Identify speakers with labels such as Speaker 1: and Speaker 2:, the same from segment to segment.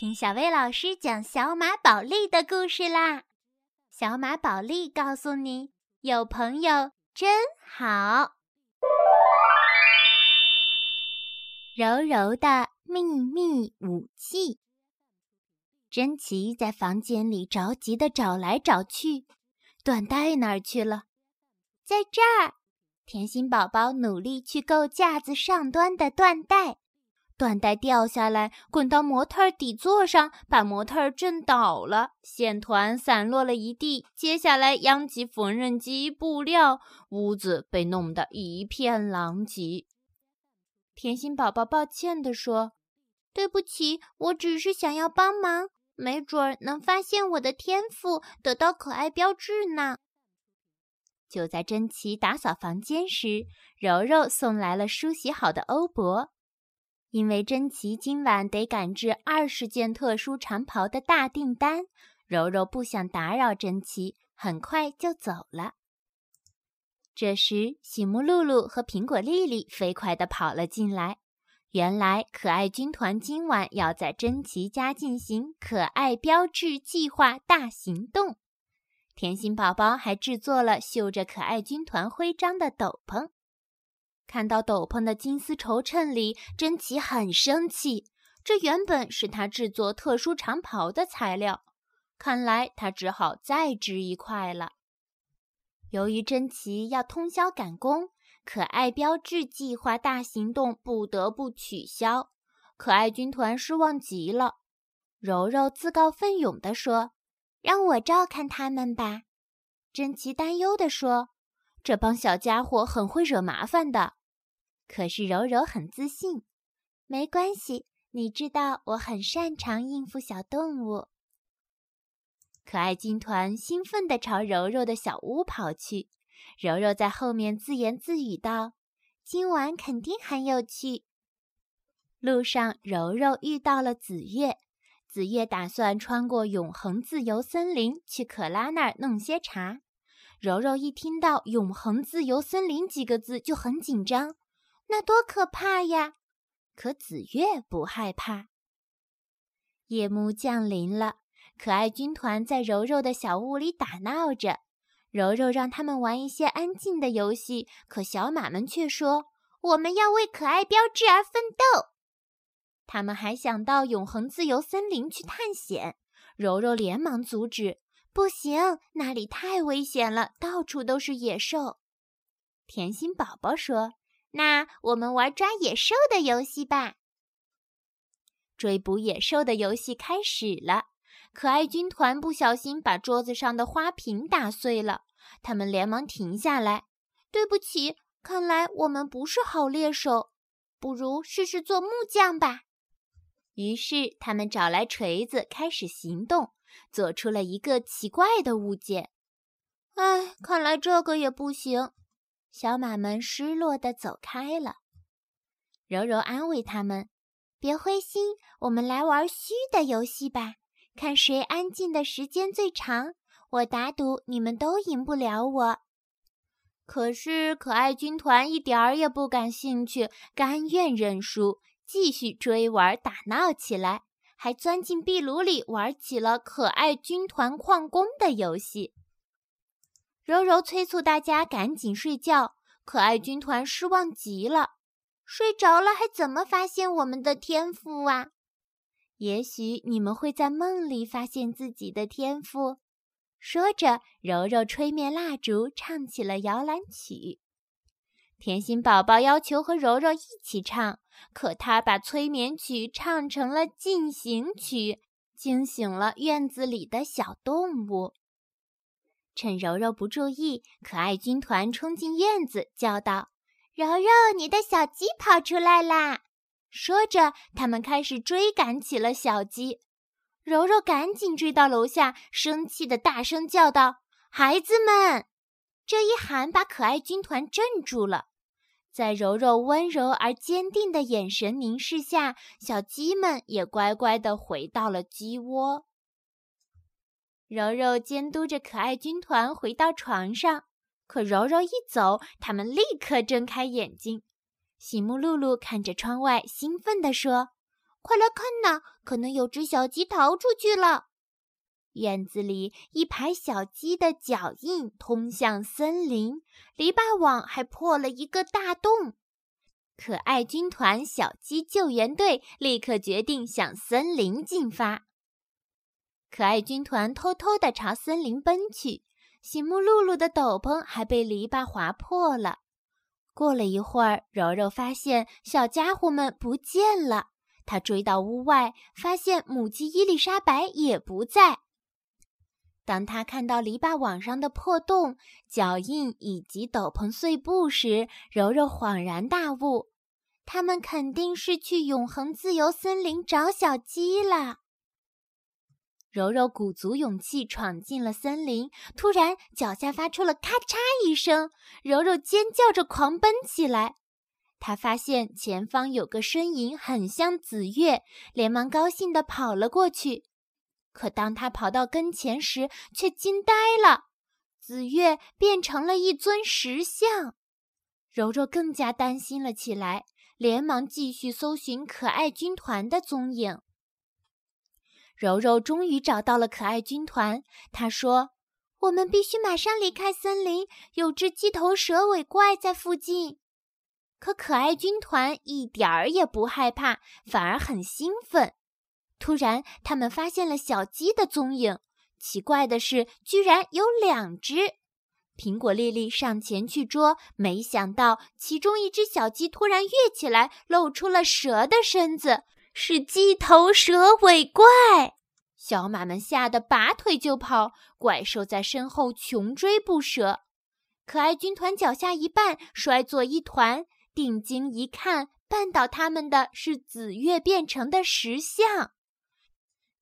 Speaker 1: 听小薇老师讲小马宝莉的故事啦！小马宝莉告诉你，有朋友真好。柔柔的秘密武器。珍奇在房间里着急的找来找去，缎带哪儿去了？在这儿。甜心宝宝努力去够架子上端的缎带。缎带掉下来，滚到模特底座上，把模特震倒了，线团散落了一地。接下来殃及缝纫机、布料，屋子被弄得一片狼藉。甜心宝宝抱歉地说：“对不起，我只是想要帮忙，没准儿能发现我的天赋，得到可爱标志呢。”就在珍奇打扫房间时，柔柔送来了梳洗好的欧泊。因为珍奇今晚得赶制二十件特殊长袍的大订单，柔柔不想打扰珍奇，很快就走了。这时，喜木露露和苹果丽丽飞快地跑了进来。原来，可爱军团今晚要在珍奇家进行可爱标志计划大行动。甜心宝宝还制作了绣着可爱军团徽章的斗篷。看到斗篷的金丝绸衬里，珍奇很生气。这原本是他制作特殊长袍的材料，看来他只好再织一块了。由于珍奇要通宵赶工，可爱标志计划大行动不得不取消。可爱军团失望极了。柔柔自告奋勇地说：“让我照看他们吧。”珍奇担忧地说：“这帮小家伙很会惹麻烦的。”可是柔柔很自信，没关系，你知道我很擅长应付小动物。可爱军团兴奋地朝柔柔的小屋跑去，柔柔在后面自言自语道：“今晚肯定很有趣。”路上，柔柔遇到了紫月，紫月打算穿过永恒自由森林去可拉那儿弄些茶。柔柔一听到“永恒自由森林”几个字就很紧张。那多可怕呀！可紫月不害怕。夜幕降临了，可爱军团在柔柔的小屋里打闹着。柔柔让他们玩一些安静的游戏，可小马们却说：“我们要为可爱标志而奋斗。”他们还想到永恒自由森林去探险。柔柔连忙阻止：“不行，那里太危险了，到处都是野兽。”甜心宝宝说。那我们玩抓野兽的游戏吧。追捕野兽的游戏开始了。可爱军团不小心把桌子上的花瓶打碎了，他们连忙停下来。对不起，看来我们不是好猎手，不如试试做木匠吧。于是他们找来锤子，开始行动，做出了一个奇怪的物件。唉，看来这个也不行。小马们失落地走开了。柔柔安慰他们：“别灰心，我们来玩虚的游戏吧，看谁安静的时间最长。我打赌你们都赢不了我。”可是可爱军团一点儿也不感兴趣，甘愿认输，继续追玩打闹起来，还钻进壁炉里玩起了可爱军团矿工的游戏。柔柔催促大家赶紧睡觉，可爱军团失望极了。睡着了还怎么发现我们的天赋啊？也许你们会在梦里发现自己的天赋。说着，柔柔吹灭蜡烛，唱起了摇篮曲。甜心宝宝要求和柔柔一起唱，可他把催眠曲唱成了进行曲，惊醒了院子里的小动物。趁柔柔不注意，可爱军团冲进院子，叫道：“柔柔，你的小鸡跑出来啦！”说着，他们开始追赶起了小鸡。柔柔赶紧追到楼下，生气的大声叫道：“孩子们！”这一喊把可爱军团镇住了。在柔柔温柔而坚定的眼神凝视下，小鸡们也乖乖地回到了鸡窝。柔柔监督着可爱军团回到床上，可柔柔一走，他们立刻睁开眼睛。喜木露露看着窗外，兴奋地说：“快来看呐，可能有只小鸡逃出去了。院子里一排小鸡的脚印通向森林，篱笆网还破了一个大洞。可爱军团小鸡救援队立刻决定向森林进发。可爱军团偷偷地朝森林奔去，醒木露露的斗篷还被篱笆划破了。过了一会儿，柔柔发现小家伙们不见了。她追到屋外，发现母鸡伊丽莎白也不在。当他看到篱笆网上的破洞、脚印以及斗篷碎布时，柔柔恍然大悟：他们肯定是去永恒自由森林找小鸡了。柔柔鼓足勇气闯进了森林，突然脚下发出了咔嚓一声，柔柔尖叫着狂奔起来。她发现前方有个身影很像紫月，连忙高兴地跑了过去。可当他跑到跟前时，却惊呆了。紫月变成了一尊石像，柔柔更加担心了起来，连忙继续搜寻可爱军团的踪影。柔柔终于找到了可爱军团，他说：“我们必须马上离开森林，有只鸡头蛇尾怪在附近。”可可爱军团一点儿也不害怕，反而很兴奋。突然，他们发现了小鸡的踪影。奇怪的是，居然有两只。苹果丽丽上前去捉，没想到其中一只小鸡突然跃起来，露出了蛇的身子，是鸡头蛇尾怪。小马们吓得拔腿就跑，怪兽在身后穷追不舍。可爱军团脚下一绊，摔作一团。定睛一看，绊倒他们的是紫月变成的石像。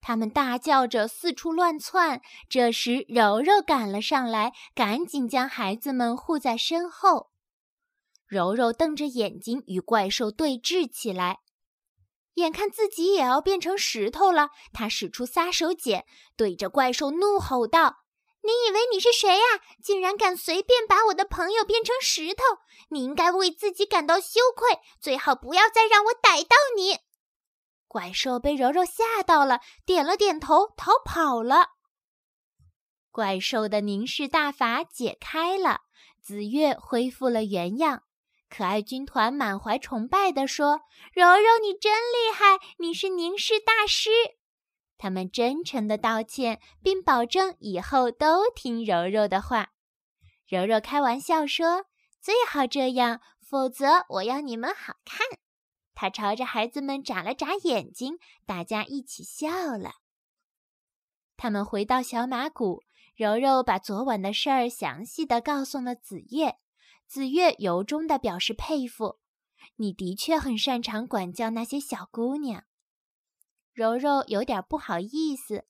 Speaker 1: 他们大叫着四处乱窜。这时，柔柔赶了上来，赶紧将孩子们护在身后。柔柔瞪着眼睛与怪兽对峙起来，眼看自己也要变成石头了，他使出杀手锏，对着怪兽怒吼道：“你以为你是谁呀？竟然敢随便把我的朋友变成石头！你应该为自己感到羞愧，最好不要再让我逮到你。”怪兽被柔柔吓到了，点了点头，逃跑了。怪兽的凝视大法解开了，紫月恢复了原样。可爱军团满怀崇拜地说：“柔柔，你真厉害，你是凝视大师。”他们真诚地道歉，并保证以后都听柔柔的话。柔柔开玩笑说：“最好这样，否则我要你们好看。”他朝着孩子们眨了眨眼睛，大家一起笑了。他们回到小马谷，柔柔把昨晚的事儿详细的告诉了紫月。紫月由衷的表示佩服：“你的确很擅长管教那些小姑娘。”柔柔有点不好意思：“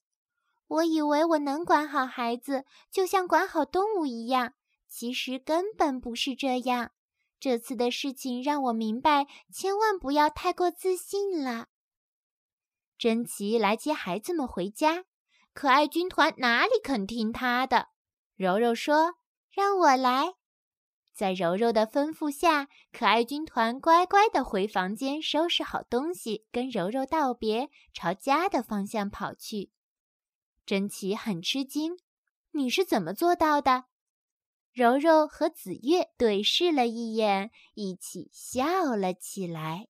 Speaker 1: 我以为我能管好孩子，就像管好动物一样，其实根本不是这样。”这次的事情让我明白，千万不要太过自信了。珍奇来接孩子们回家，可爱军团哪里肯听他的？柔柔说：“让我来。”在柔柔的吩咐下，可爱军团乖乖的回房间收拾好东西，跟柔柔道别，朝家的方向跑去。珍奇很吃惊：“你是怎么做到的？”柔柔和紫月对视了一眼，一起笑了起来。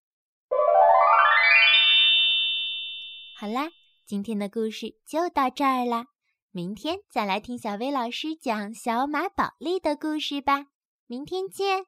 Speaker 1: 好啦，今天的故事就到这儿啦，明天再来听小薇老师讲小马宝莉的故事吧。明天见。